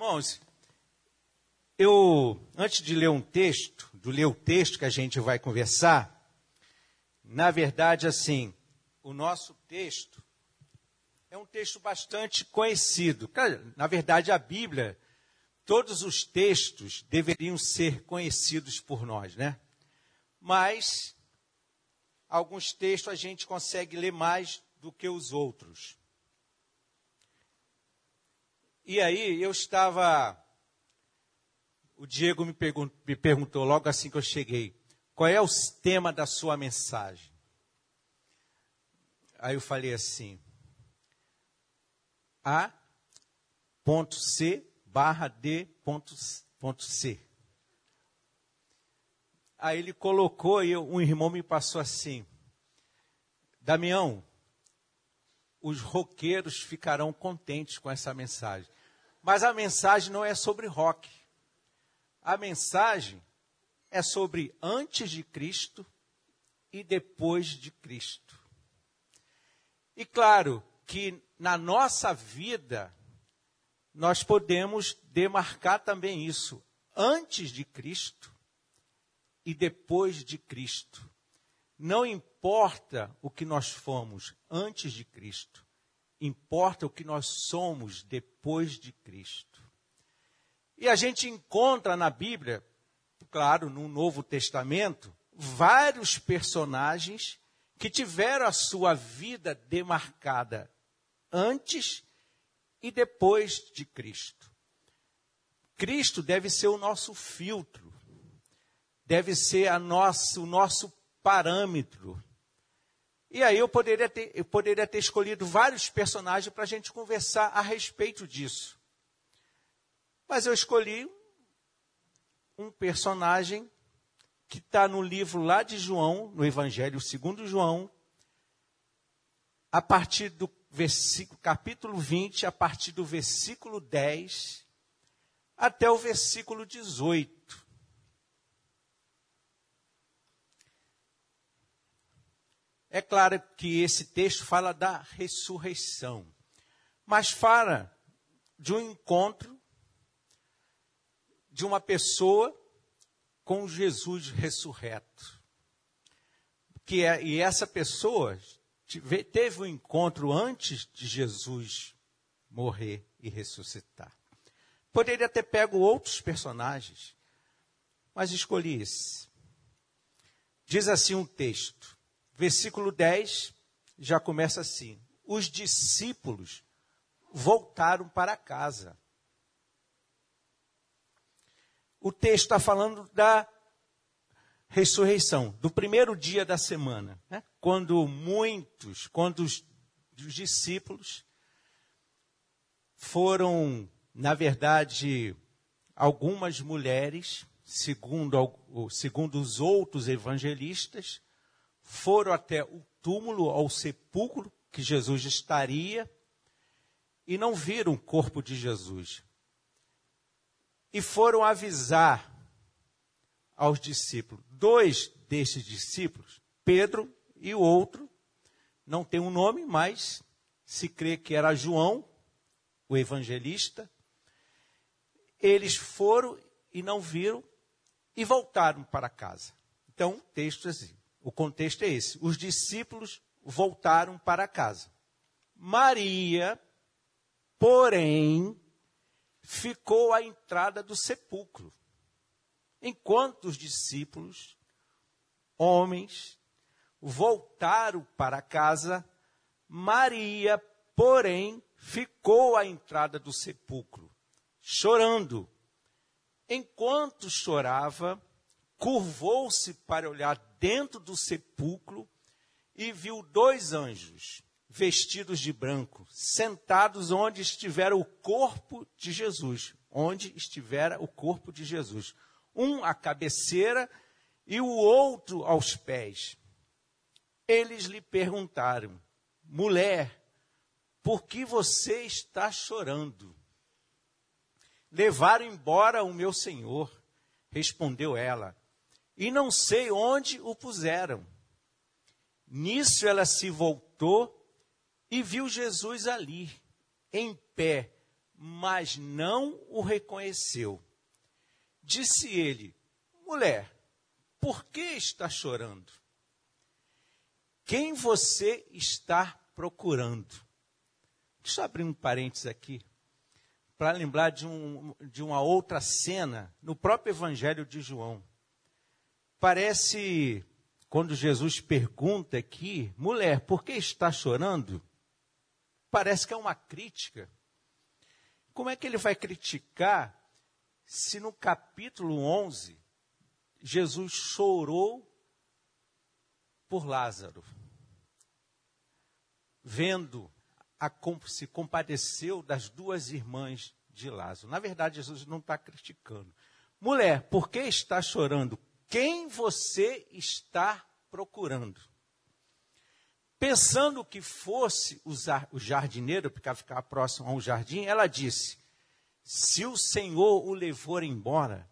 Irmãos, eu, antes de ler um texto, de ler o texto que a gente vai conversar, na verdade, assim, o nosso texto é um texto bastante conhecido. Na verdade, a Bíblia, todos os textos deveriam ser conhecidos por nós, né? Mas alguns textos a gente consegue ler mais do que os outros. E aí eu estava. O Diego me, pergun me perguntou logo assim que eu cheguei: qual é o tema da sua mensagem? Aí eu falei assim: A ponto C barra D ponto, ponto C. Aí ele colocou e um irmão me passou assim: Damião, os roqueiros ficarão contentes com essa mensagem. Mas a mensagem não é sobre rock. A mensagem é sobre antes de Cristo e depois de Cristo. E claro que na nossa vida nós podemos demarcar também isso, antes de Cristo e depois de Cristo. Não importa o que nós fomos antes de Cristo, importa o que nós somos depois de Cristo. E a gente encontra na Bíblia, claro, no Novo Testamento, vários personagens que tiveram a sua vida demarcada antes e depois de Cristo. Cristo deve ser o nosso filtro, deve ser a nosso, o nosso parâmetro e aí eu poderia ter, eu poderia ter escolhido vários personagens para a gente conversar a respeito disso. Mas eu escolhi um personagem que está no livro lá de João, no Evangelho segundo João, a partir do capítulo 20, a partir do versículo 10 até o versículo 18. É claro que esse texto fala da ressurreição, mas fala de um encontro de uma pessoa com Jesus ressurreto. Que é, e essa pessoa teve um encontro antes de Jesus morrer e ressuscitar. Poderia ter pego outros personagens, mas escolhi esse. Diz assim um texto: Versículo 10 já começa assim: Os discípulos voltaram para casa. O texto está falando da ressurreição, do primeiro dia da semana, né? quando muitos, quando os, os discípulos foram, na verdade, algumas mulheres, segundo, segundo os outros evangelistas, foram até o túmulo, ao sepulcro que Jesus estaria, e não viram o corpo de Jesus. E foram avisar aos discípulos. Dois desses discípulos, Pedro e o outro, não tem um nome, mas se crê que era João, o evangelista. Eles foram e não viram e voltaram para casa. Então, texto assim. O contexto é esse. Os discípulos voltaram para casa. Maria, porém, ficou à entrada do sepulcro. Enquanto os discípulos, homens, voltaram para casa, Maria, porém, ficou à entrada do sepulcro, chorando. Enquanto chorava, curvou-se para olhar dentro do sepulcro e viu dois anjos, vestidos de branco, sentados onde estivera o corpo de Jesus. Onde estivera o corpo de Jesus. Um à cabeceira e o outro aos pés. Eles lhe perguntaram: mulher, por que você está chorando? Levaram embora o meu senhor, respondeu ela e não sei onde o puseram. Nisso ela se voltou e viu Jesus ali, em pé, mas não o reconheceu. Disse ele: Mulher, por que está chorando? Quem você está procurando? Deixa eu abrir um parênteses aqui, para lembrar de, um, de uma outra cena no próprio Evangelho de João. Parece, quando Jesus pergunta aqui, mulher, por que está chorando? Parece que é uma crítica. Como é que ele vai criticar se no capítulo 11 Jesus chorou por Lázaro? Vendo, a, se compadeceu das duas irmãs de Lázaro. Na verdade, Jesus não está criticando. Mulher, por que está chorando? Quem você está procurando? Pensando que fosse o jardineiro, porque ficava próximo a um jardim, ela disse: Se o Senhor o levou embora,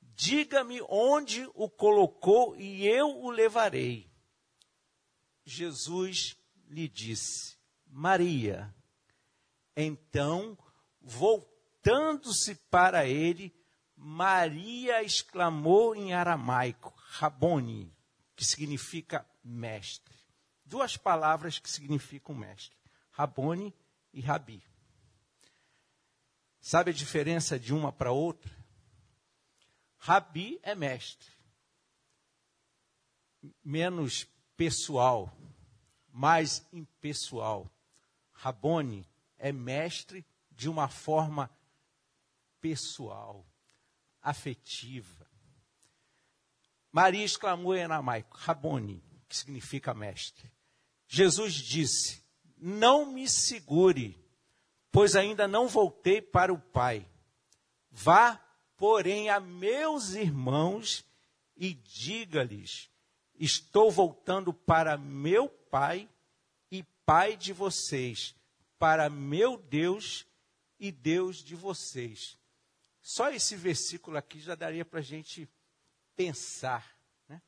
diga-me onde o colocou e eu o levarei. Jesus lhe disse: Maria. Então, voltando-se para ele, Maria exclamou em aramaico, Rabone, que significa mestre duas palavras que significam mestre: Rabone e Rabi. Sabe a diferença de uma para outra? Rabi é mestre, menos pessoal, mais impessoal. Rabone é mestre de uma forma pessoal, afetiva. Maria exclamou em aramaico, Rabone, que significa mestre. Jesus disse: Não me segure, pois ainda não voltei para o Pai. Vá, porém, a meus irmãos e diga-lhes: Estou voltando para meu Pai e Pai de vocês, para meu Deus e Deus de vocês. Só esse versículo aqui já daria para a gente pensar. Né?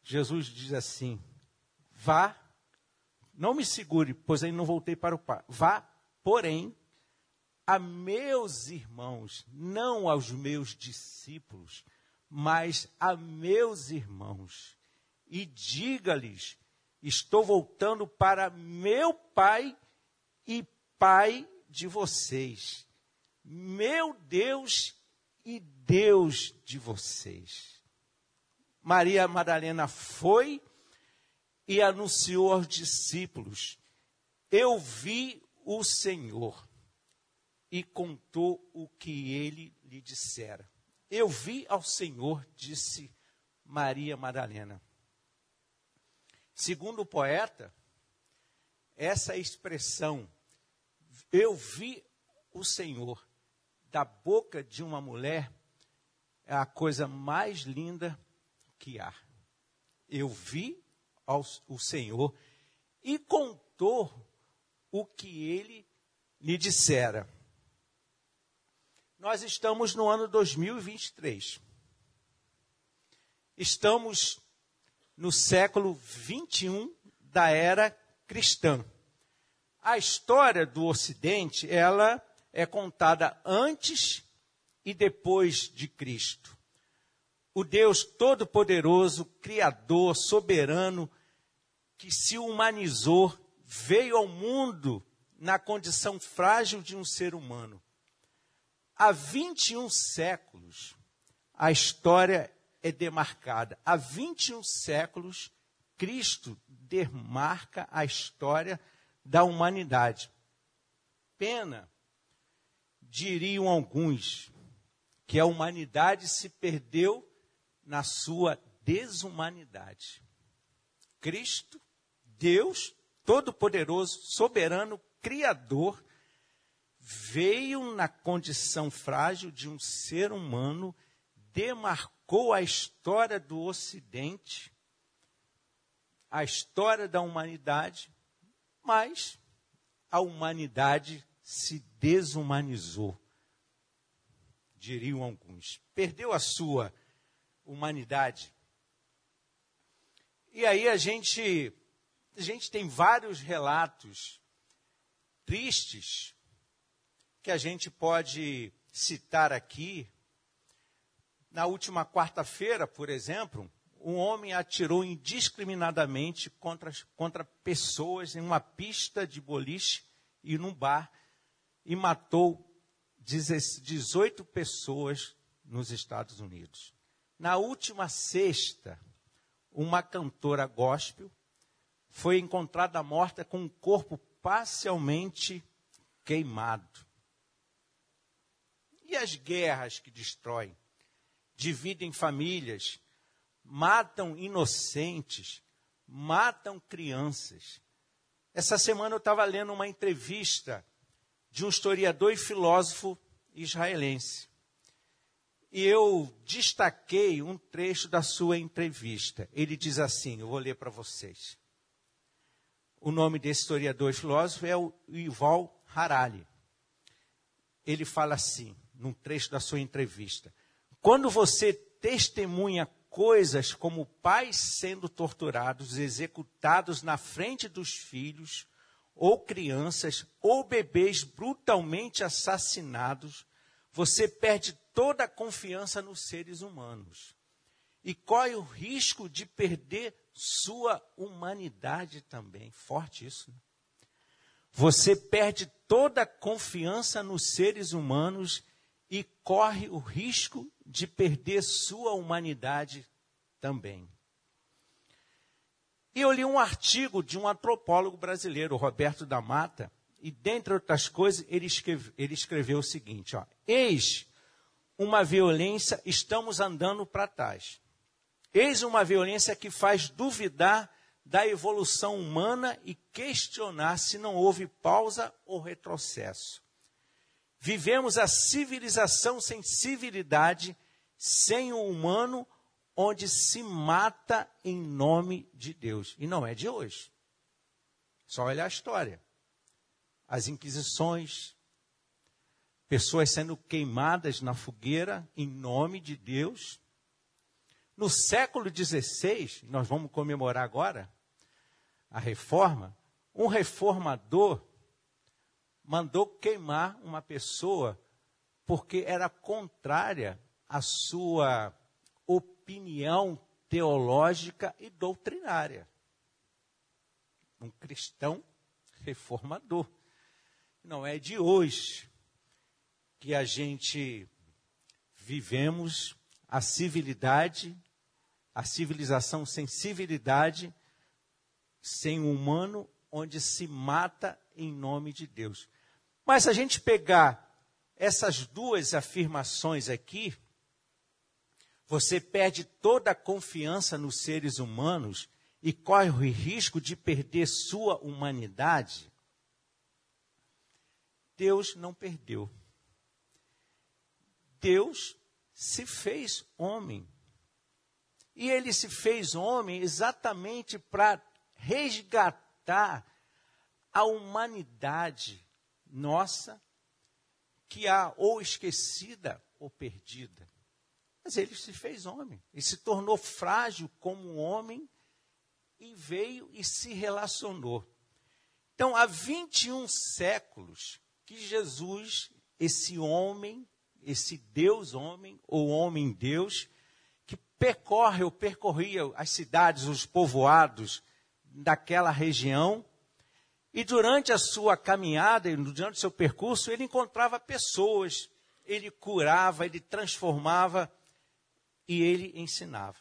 Jesus diz assim: Vá, não me segure, pois ainda não voltei para o Pai. Vá, porém, a meus irmãos, não aos meus discípulos, mas a meus irmãos, e diga-lhes: estou voltando para meu Pai e Pai de vocês, meu Deus e Deus de vocês. Maria Madalena foi e anunciou aos discípulos: Eu vi o Senhor. E contou o que ele lhe dissera. Eu vi ao Senhor, disse Maria Madalena. Segundo o poeta, essa expressão, eu vi o Senhor, da boca de uma mulher, é a coisa mais linda que há. Eu vi ao o Senhor e contou o que ele lhe dissera. Nós estamos no ano 2023. Estamos no século 21 da era cristã. A história do Ocidente, ela é contada antes e depois de Cristo o Deus Todo-Poderoso, Criador, Soberano, que se humanizou, veio ao mundo na condição frágil de um ser humano. Há 21 séculos, a história é demarcada. Há 21 séculos, Cristo demarca a história da humanidade. Pena, diriam alguns, que a humanidade se perdeu na sua desumanidade. Cristo, Deus Todo-Poderoso, Soberano, Criador, veio na condição frágil de um ser humano, demarcou a história do Ocidente, a história da humanidade, mas a humanidade se desumanizou, diriam alguns. Perdeu a sua humanidade. E aí a gente, a gente tem vários relatos tristes que a gente pode citar aqui. Na última quarta-feira, por exemplo, um homem atirou indiscriminadamente contra, contra pessoas em uma pista de boliche e num bar e matou 18 pessoas nos Estados Unidos. Na última sexta, uma cantora gospel foi encontrada morta com um corpo parcialmente queimado. E as guerras que destroem, dividem famílias, matam inocentes, matam crianças. Essa semana eu estava lendo uma entrevista de um historiador e filósofo israelense. E eu destaquei um trecho da sua entrevista. Ele diz assim: eu vou ler para vocês. O nome desse historiador e filósofo é o Yuval Harari. Ele fala assim, num trecho da sua entrevista: Quando você testemunha coisas como pais sendo torturados, executados na frente dos filhos, ou crianças, ou bebês brutalmente assassinados, você perde toda a confiança nos seres humanos e corre o risco de perder sua humanidade também. Forte isso. Né? Você perde toda a confiança nos seres humanos e corre o risco de perder sua humanidade também. E eu li um artigo de um antropólogo brasileiro, Roberto da Mata, e dentre outras coisas, ele, escreve, ele escreveu o seguinte: ó, Eis uma violência, estamos andando para trás. Eis uma violência que faz duvidar da evolução humana e questionar se não houve pausa ou retrocesso. Vivemos a civilização sem civilidade, sem o humano, onde se mata em nome de Deus. E não é de hoje. Só olha a história. As inquisições, pessoas sendo queimadas na fogueira em nome de Deus. No século XVI, nós vamos comemorar agora a reforma, um reformador mandou queimar uma pessoa porque era contrária à sua opinião teológica e doutrinária. Um cristão reformador. Não é de hoje que a gente vivemos a civilidade, a civilização sem civilidade, sem o humano, onde se mata em nome de Deus. Mas se a gente pegar essas duas afirmações aqui, você perde toda a confiança nos seres humanos e corre o risco de perder sua humanidade. Deus não perdeu. Deus se fez homem. E ele se fez homem exatamente para resgatar a humanidade nossa, que há ou esquecida ou perdida. Mas ele se fez homem, ele se tornou frágil como um homem e veio e se relacionou. Então, há 21 séculos que Jesus, esse homem, esse Deus homem, ou homem Deus, que percorre ou percorria as cidades, os povoados daquela região, e durante a sua caminhada, durante o seu percurso, ele encontrava pessoas, ele curava, ele transformava e ele ensinava.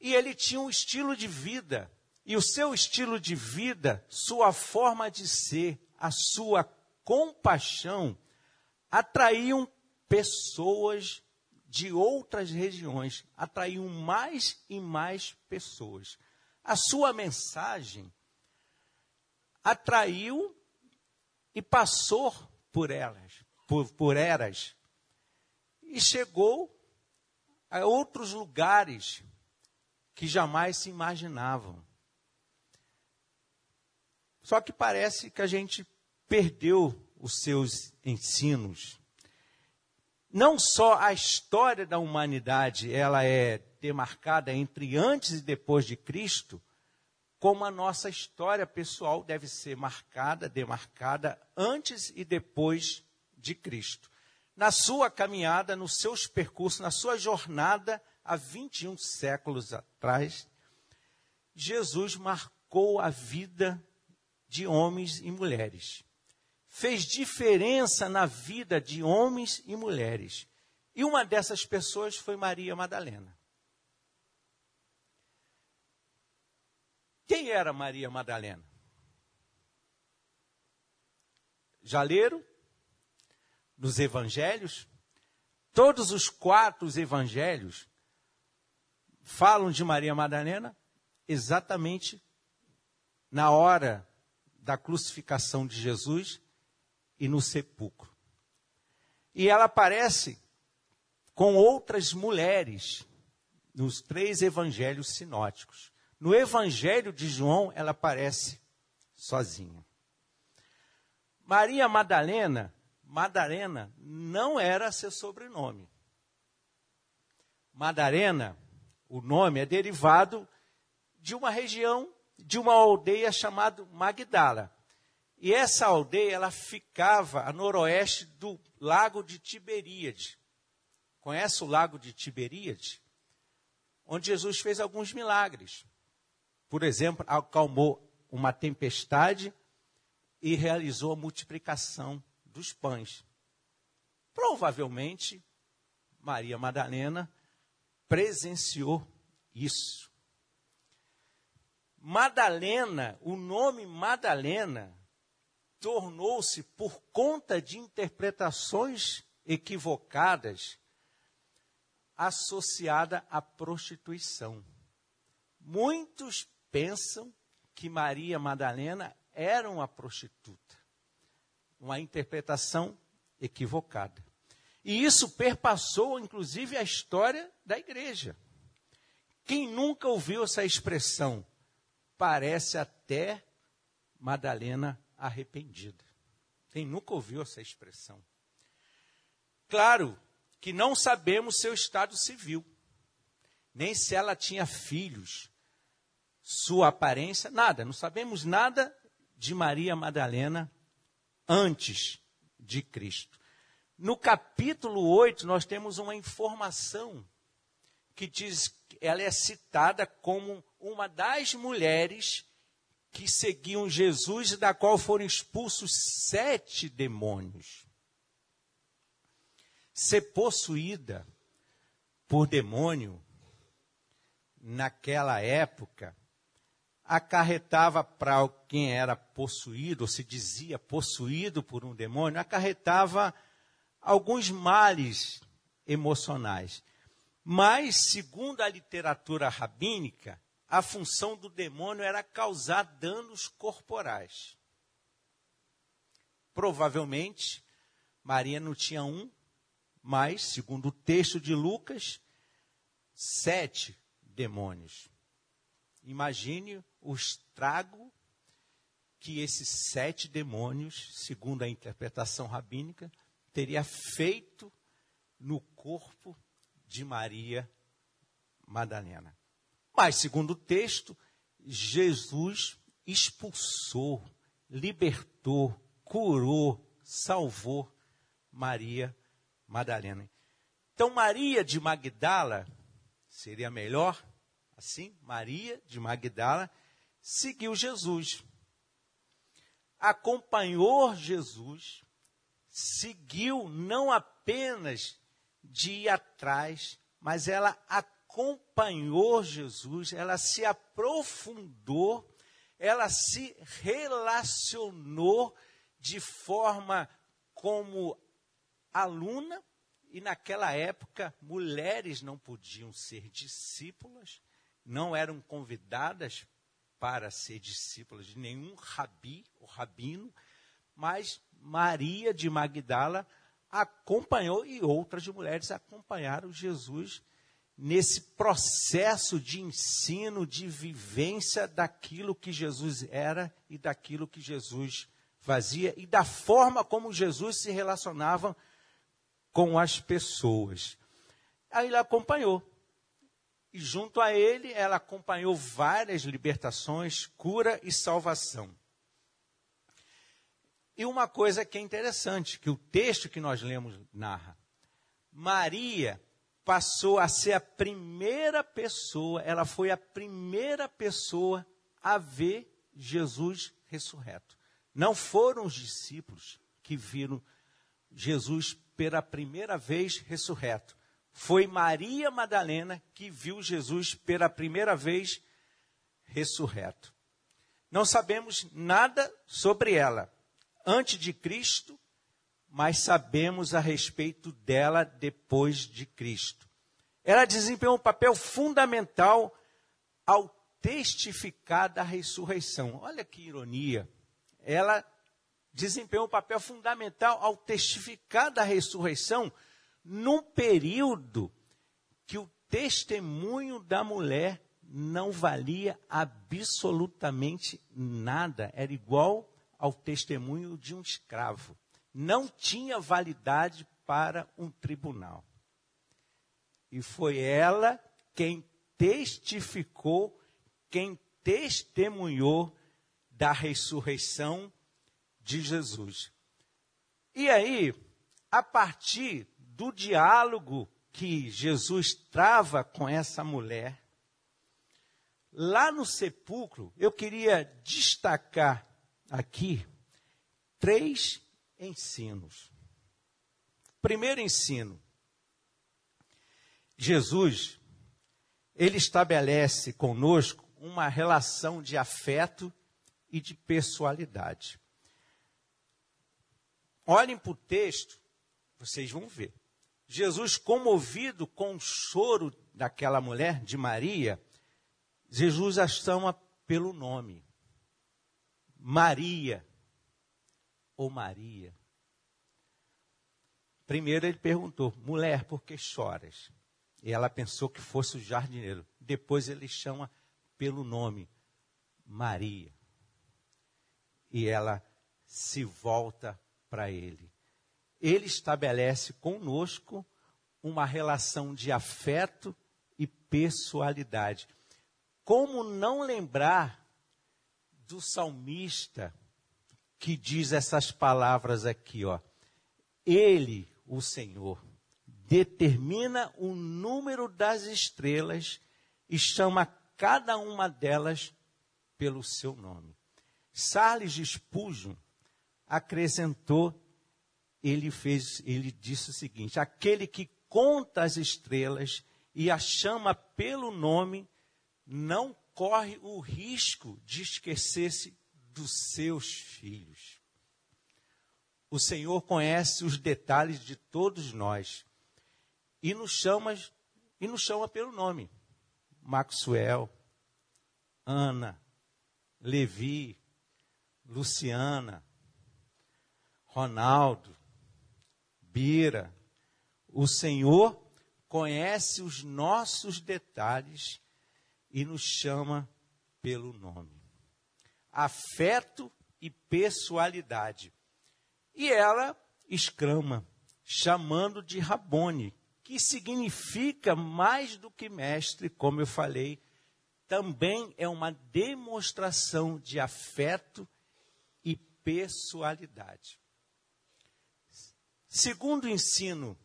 E ele tinha um estilo de vida, e o seu estilo de vida, sua forma de ser, a sua compaixão, atraíam pessoas de outras regiões, atraíam mais e mais pessoas. A sua mensagem atraiu e passou por elas, por, por eras, e chegou a outros lugares que jamais se imaginavam. Só que parece que a gente perdeu os seus ensinos. Não só a história da humanidade ela é demarcada entre antes e depois de Cristo, como a nossa história pessoal deve ser marcada, demarcada antes e depois de Cristo. Na sua caminhada, nos seus percursos, na sua jornada há 21 séculos atrás, Jesus marcou a vida de homens e mulheres. Fez diferença na vida de homens e mulheres. E uma dessas pessoas foi Maria Madalena. Quem era Maria Madalena? Leram? Nos evangelhos? Todos os quatro evangelhos falam de Maria Madalena exatamente na hora da crucificação de Jesus e no sepulcro. E ela aparece com outras mulheres nos três evangelhos sinóticos. No Evangelho de João, ela aparece sozinha. Maria Madalena, Madalena não era seu sobrenome. Madalena, o nome é derivado de uma região, de uma aldeia chamada Magdala. E essa aldeia, ela ficava a noroeste do lago de Tiberíade. Conhece o lago de Tiberíade? Onde Jesus fez alguns milagres por exemplo, acalmou uma tempestade e realizou a multiplicação dos pães. Provavelmente, Maria Madalena presenciou isso. Madalena, o nome Madalena, tornou-se, por conta de interpretações equivocadas, associada à prostituição. Muitos pensam que Maria Madalena era uma prostituta. Uma interpretação equivocada. E isso perpassou, inclusive, a história da igreja. Quem nunca ouviu essa expressão? Parece até Madalena arrependida. Quem nunca ouviu essa expressão? Claro que não sabemos seu estado civil, nem se ela tinha filhos, sua aparência, nada. Não sabemos nada de Maria Madalena antes de Cristo. No capítulo 8, nós temos uma informação que diz ela é citada como uma das mulheres que seguiam Jesus e da qual foram expulsos sete demônios. Ser possuída por demônio naquela época acarretava para quem era possuído, ou se dizia possuído por um demônio, acarretava alguns males emocionais. Mas, segundo a literatura rabínica, a função do demônio era causar danos corporais. Provavelmente, Maria não tinha um, mas, segundo o texto de Lucas, sete demônios. Imagine o estrago que esses sete demônios, segundo a interpretação rabínica, teria feito no corpo de Maria Madalena. Mas, segundo o texto, Jesus expulsou, libertou, curou, salvou Maria Madalena. Então, Maria de Magdala seria melhor Assim, Maria de Magdala seguiu Jesus. Acompanhou Jesus, seguiu não apenas de ir atrás, mas ela acompanhou Jesus, ela se aprofundou, ela se relacionou de forma como aluna, e naquela época mulheres não podiam ser discípulas, não eram convidadas para ser discípulas de nenhum rabi ou rabino, mas Maria de Magdala acompanhou e outras mulheres acompanharam Jesus nesse processo de ensino, de vivência daquilo que Jesus era e daquilo que Jesus fazia e da forma como Jesus se relacionava com as pessoas. Aí ele acompanhou. E junto a ele ela acompanhou várias libertações, cura e salvação. E uma coisa que é interessante, que o texto que nós lemos narra. Maria passou a ser a primeira pessoa, ela foi a primeira pessoa a ver Jesus ressurreto. Não foram os discípulos que viram Jesus pela primeira vez ressurreto. Foi Maria Madalena que viu Jesus pela primeira vez ressurreto. Não sabemos nada sobre ela antes de Cristo, mas sabemos a respeito dela depois de Cristo. Ela desempenhou um papel fundamental ao testificar da ressurreição. Olha que ironia. Ela desempenhou um papel fundamental ao testificar da ressurreição num período que o testemunho da mulher não valia absolutamente nada. Era igual ao testemunho de um escravo. Não tinha validade para um tribunal. E foi ela quem testificou, quem testemunhou da ressurreição de Jesus. E aí, a partir do diálogo que Jesus trava com essa mulher, lá no sepulcro, eu queria destacar aqui três ensinos. Primeiro ensino: Jesus, ele estabelece conosco uma relação de afeto e de pessoalidade. Olhem para o texto, vocês vão ver. Jesus, comovido com o choro daquela mulher, de Maria, Jesus a chama pelo nome. Maria ou Maria. Primeiro ele perguntou, mulher, por que choras? E ela pensou que fosse o jardineiro. Depois ele chama pelo nome, Maria. E ela se volta para ele ele estabelece conosco uma relação de afeto e pessoalidade. Como não lembrar do salmista que diz essas palavras aqui, ó. Ele, o Senhor, determina o número das estrelas e chama cada uma delas pelo seu nome. Charles Spurgeon acrescentou ele fez, ele disse o seguinte: aquele que conta as estrelas e a chama pelo nome, não corre o risco de esquecer-se dos seus filhos. O Senhor conhece os detalhes de todos nós e nos chama e nos chama pelo nome. Maxwell, Ana, Levi, Luciana, Ronaldo, Bira. O Senhor conhece os nossos detalhes e nos chama pelo nome. Afeto e pessoalidade. E ela exclama, chamando de Rabone, que significa mais do que mestre, como eu falei, também é uma demonstração de afeto e pessoalidade. Segundo ensino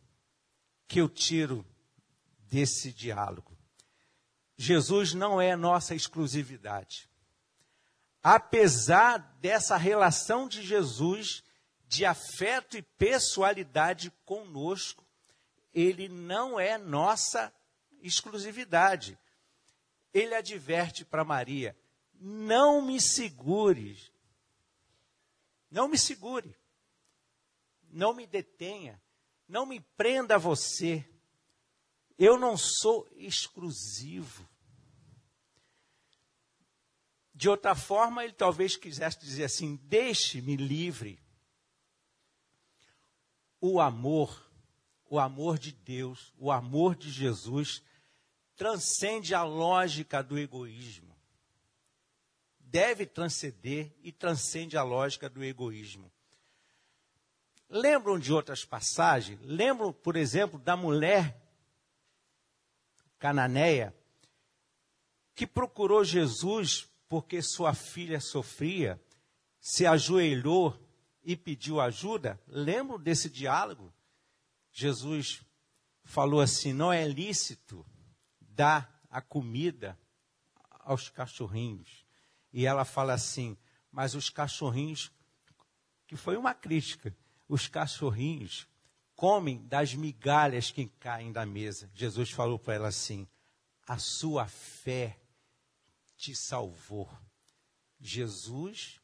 que eu tiro desse diálogo, Jesus não é nossa exclusividade. Apesar dessa relação de Jesus de afeto e pessoalidade conosco, ele não é nossa exclusividade. Ele adverte para Maria: não me segure, não me segure não me detenha, não me prenda a você. Eu não sou exclusivo. De outra forma, ele talvez quisesse dizer assim: deixe-me livre. O amor, o amor de Deus, o amor de Jesus, transcende a lógica do egoísmo. Deve transcender e transcende a lógica do egoísmo. Lembram de outras passagens? Lembram, por exemplo, da mulher cananeia que procurou Jesus porque sua filha sofria, se ajoelhou e pediu ajuda. Lembro desse diálogo? Jesus falou assim: não é lícito dar a comida aos cachorrinhos. E ela fala assim: mas os cachorrinhos, que foi uma crítica, os cachorrinhos comem das migalhas que caem da mesa. Jesus falou para ela assim: a sua fé te salvou. Jesus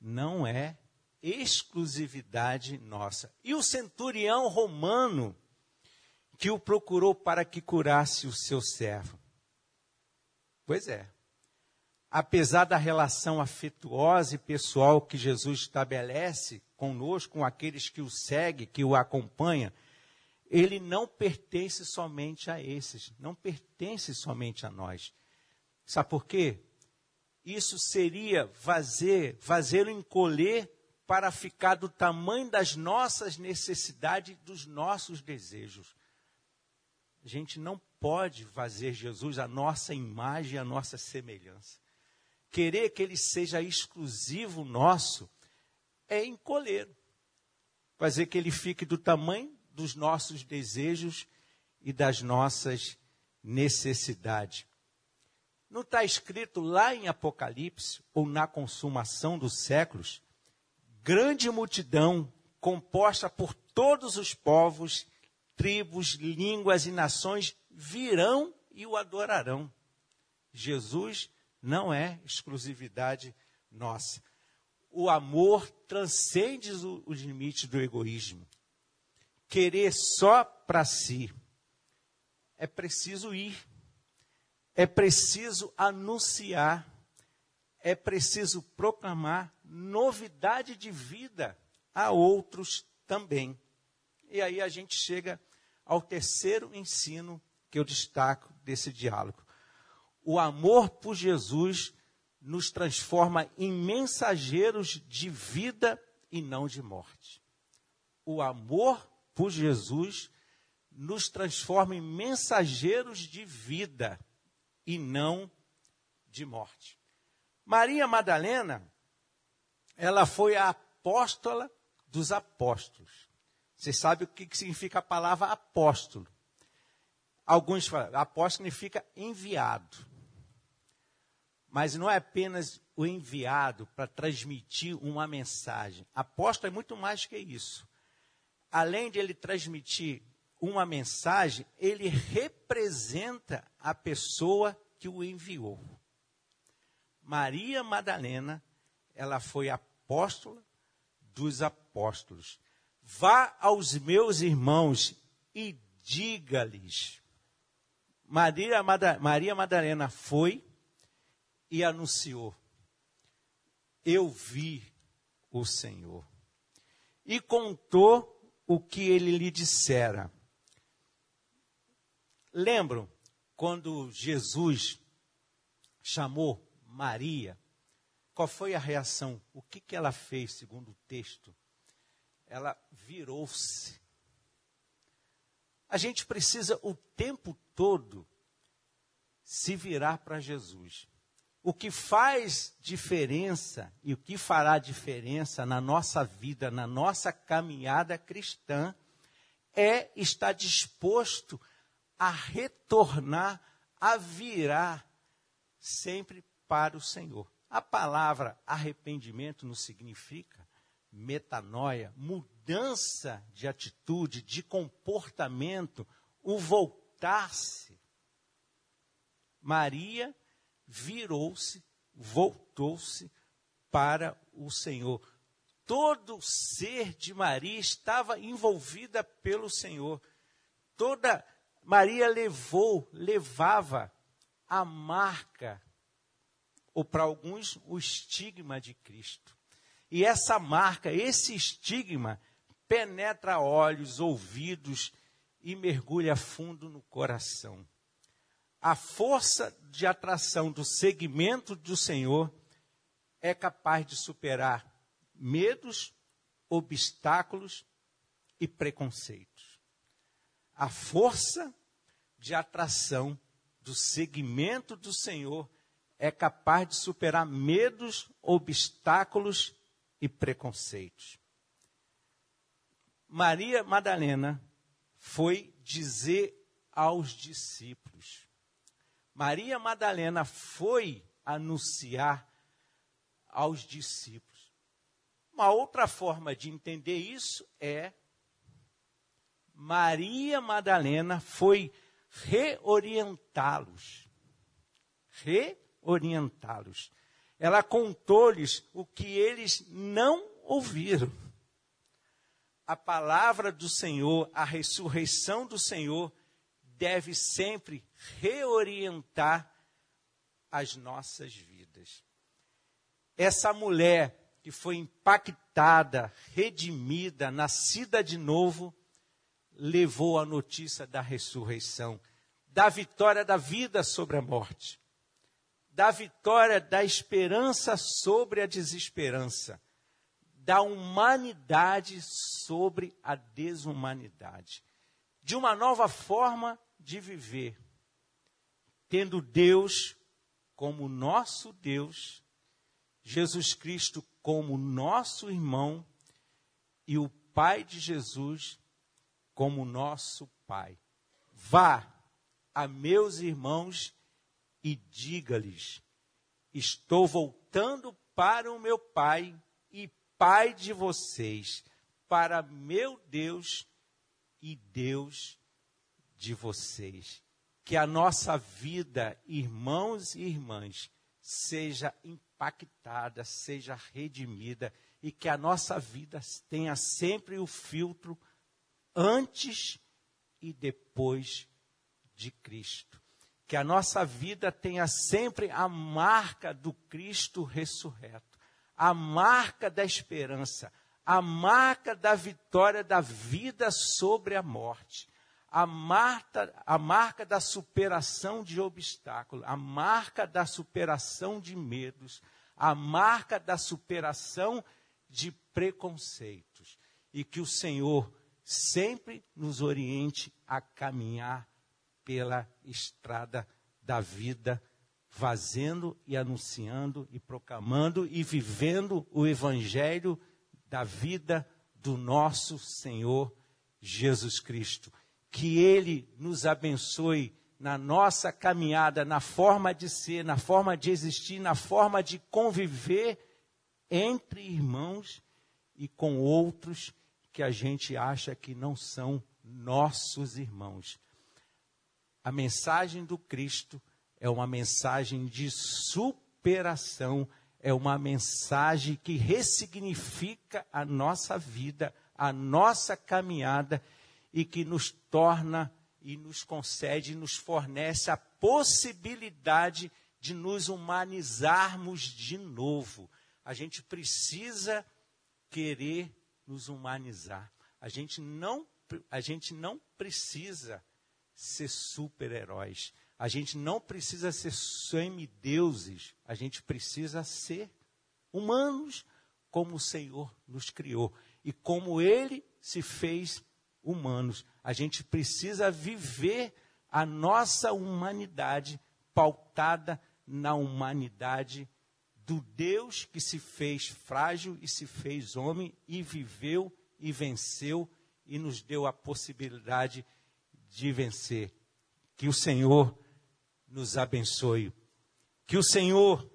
não é exclusividade nossa. E o centurião romano que o procurou para que curasse o seu servo. Pois é. Apesar da relação afetuosa e pessoal que Jesus estabelece conosco, com aqueles que o seguem, que o acompanham, ele não pertence somente a esses, não pertence somente a nós. Sabe por quê? Isso seria fazer, fazê-lo encolher para ficar do tamanho das nossas necessidades, dos nossos desejos. A gente não pode fazer Jesus a nossa imagem, a nossa semelhança. Querer que ele seja exclusivo nosso é encolher. Fazer que ele fique do tamanho dos nossos desejos e das nossas necessidades. Não está escrito lá em Apocalipse, ou na consumação dos séculos, grande multidão composta por todos os povos, tribos, línguas e nações virão e o adorarão. Jesus não é exclusividade nossa. O amor transcende os limites do egoísmo. Querer só para si. É preciso ir é preciso anunciar, é preciso proclamar novidade de vida a outros também. E aí a gente chega ao terceiro ensino que eu destaco desse diálogo. O amor por Jesus nos transforma em mensageiros de vida e não de morte. O amor por Jesus nos transforma em mensageiros de vida e não de morte. Maria Madalena, ela foi a apóstola dos apóstolos. Você sabe o que significa a palavra apóstolo? Alguns falam, apóstolo significa enviado. Mas não é apenas o enviado para transmitir uma mensagem. Apóstolo é muito mais que isso. Além de ele transmitir uma mensagem, ele representa a pessoa que o enviou. Maria Madalena, ela foi apóstola dos apóstolos. Vá aos meus irmãos e diga-lhes. Maria, Maria Madalena foi e anunciou: Eu vi o Senhor. E contou o que ele lhe dissera. Lembram quando Jesus chamou Maria? Qual foi a reação? O que, que ela fez, segundo o texto? Ela virou-se. A gente precisa o tempo todo se virar para Jesus. O que faz diferença e o que fará diferença na nossa vida, na nossa caminhada cristã, é estar disposto a retornar, a virar sempre para o Senhor. A palavra arrependimento não significa metanoia, mudança de atitude, de comportamento, o voltar-se. Maria virou-se, voltou-se para o Senhor. Todo ser de Maria estava envolvida pelo Senhor. Toda Maria levou, levava a marca, ou para alguns, o estigma de Cristo. E essa marca, esse estigma, penetra olhos, ouvidos e mergulha fundo no coração. A força de atração do segmento do Senhor é capaz de superar medos, obstáculos e preconceitos a força de atração do seguimento do Senhor é capaz de superar medos, obstáculos e preconceitos. Maria Madalena foi dizer aos discípulos. Maria Madalena foi anunciar aos discípulos. Uma outra forma de entender isso é Maria Madalena foi reorientá-los. Reorientá-los. Ela contou-lhes o que eles não ouviram. A palavra do Senhor, a ressurreição do Senhor, deve sempre reorientar as nossas vidas. Essa mulher que foi impactada, redimida, nascida de novo, levou a notícia da ressurreição, da vitória da vida sobre a morte, da vitória da esperança sobre a desesperança, da humanidade sobre a desumanidade, de uma nova forma de viver, tendo Deus como nosso Deus, Jesus Cristo como nosso irmão e o Pai de Jesus como nosso Pai. Vá a meus irmãos e diga-lhes: Estou voltando para o meu Pai e Pai de vocês, para meu Deus e Deus de vocês. Que a nossa vida, irmãos e irmãs, seja impactada, seja redimida e que a nossa vida tenha sempre o filtro antes e depois de Cristo. Que a nossa vida tenha sempre a marca do Cristo ressurreto, a marca da esperança, a marca da vitória da vida sobre a morte, a marca, a marca da superação de obstáculos, a marca da superação de medos, a marca da superação de preconceitos. E que o Senhor sempre nos oriente a caminhar pela estrada da vida, fazendo e anunciando e proclamando e vivendo o evangelho da vida do nosso Senhor Jesus Cristo. Que Ele nos abençoe na nossa caminhada, na forma de ser, na forma de existir, na forma de conviver entre irmãos e com outros que a gente acha que não são nossos irmãos. A mensagem do Cristo é uma mensagem de superação, é uma mensagem que ressignifica a nossa vida, a nossa caminhada e que nos torna e nos concede, nos fornece a possibilidade de nos humanizarmos de novo. A gente precisa querer nos humanizar. A gente não, a gente não precisa ser super-heróis. A gente não precisa ser semideuses. A gente precisa ser humanos como o Senhor nos criou. E como Ele se fez humanos. A gente precisa viver a nossa humanidade pautada na humanidade do Deus que se fez frágil e se fez homem e viveu e venceu e nos deu a possibilidade de vencer. Que o Senhor nos abençoe. Que o Senhor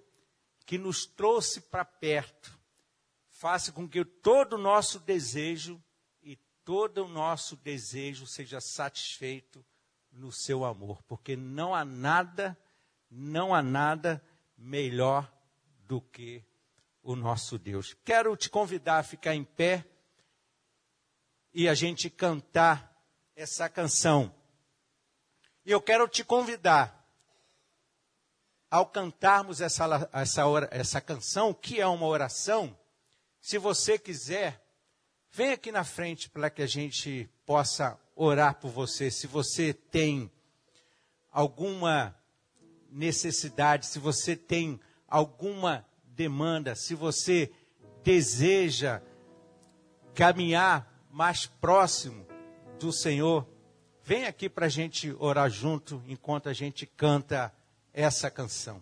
que nos trouxe para perto faça com que todo o nosso desejo todo o nosso desejo seja satisfeito no seu amor, porque não há nada, não há nada melhor do que o nosso Deus. Quero te convidar a ficar em pé e a gente cantar essa canção. E eu quero te convidar, ao cantarmos essa, essa, essa canção, que é uma oração, se você quiser, vem aqui na frente para que a gente possa orar por você. Se você tem alguma necessidade, se você tem alguma demanda, se você deseja caminhar mais próximo do Senhor, Vem aqui para a gente orar junto enquanto a gente canta essa canção.